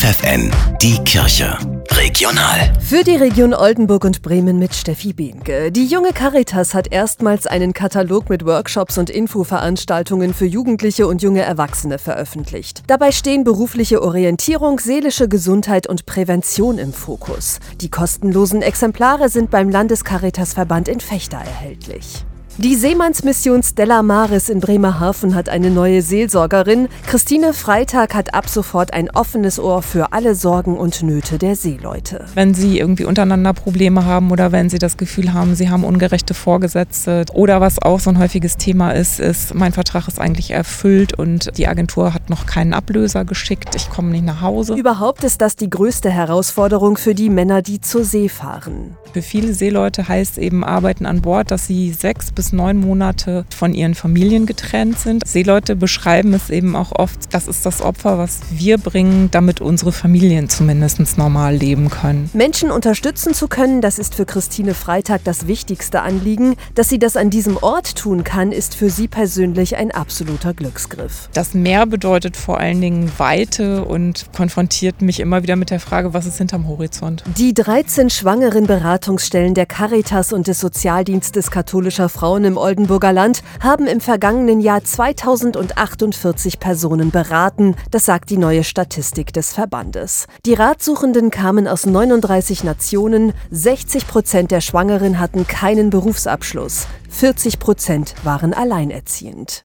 FFN, die Kirche. Regional. Für die Region Oldenburg und Bremen mit Steffi Behnke. Die junge Caritas hat erstmals einen Katalog mit Workshops und Infoveranstaltungen für Jugendliche und junge Erwachsene veröffentlicht. Dabei stehen berufliche Orientierung, seelische Gesundheit und Prävention im Fokus. Die kostenlosen Exemplare sind beim Landescaritasverband in Fechter erhältlich. Die Seemannsmission Stella Maris in Bremerhaven hat eine neue Seelsorgerin. Christine Freitag hat ab sofort ein offenes Ohr für alle Sorgen und Nöte der Seeleute. Wenn sie irgendwie untereinander Probleme haben oder wenn sie das Gefühl haben, sie haben ungerechte Vorgesetzte oder was auch so ein häufiges Thema ist, ist, mein Vertrag ist eigentlich erfüllt und die Agentur hat noch keinen Ablöser geschickt, ich komme nicht nach Hause. Überhaupt ist das die größte Herausforderung für die Männer, die zur See fahren. Für viele Seeleute heißt eben Arbeiten an Bord, dass sie sechs bis neun Monate von ihren Familien getrennt sind. Seeleute beschreiben es eben auch oft, das ist das Opfer, was wir bringen, damit unsere Familien zumindest normal leben können. Menschen unterstützen zu können, das ist für Christine Freitag das wichtigste Anliegen. Dass sie das an diesem Ort tun kann, ist für sie persönlich ein absoluter Glücksgriff. Das Meer bedeutet vor allen Dingen Weite und konfrontiert mich immer wieder mit der Frage, was ist hinterm Horizont. Die 13 schwangeren Beratungsstellen der Caritas und des Sozialdienstes katholischer Frauen im Oldenburger Land haben im vergangenen Jahr 2048 Personen beraten. Das sagt die neue Statistik des Verbandes. Die Ratsuchenden kamen aus 39 Nationen. 60 Prozent der Schwangeren hatten keinen Berufsabschluss. 40 Prozent waren alleinerziehend.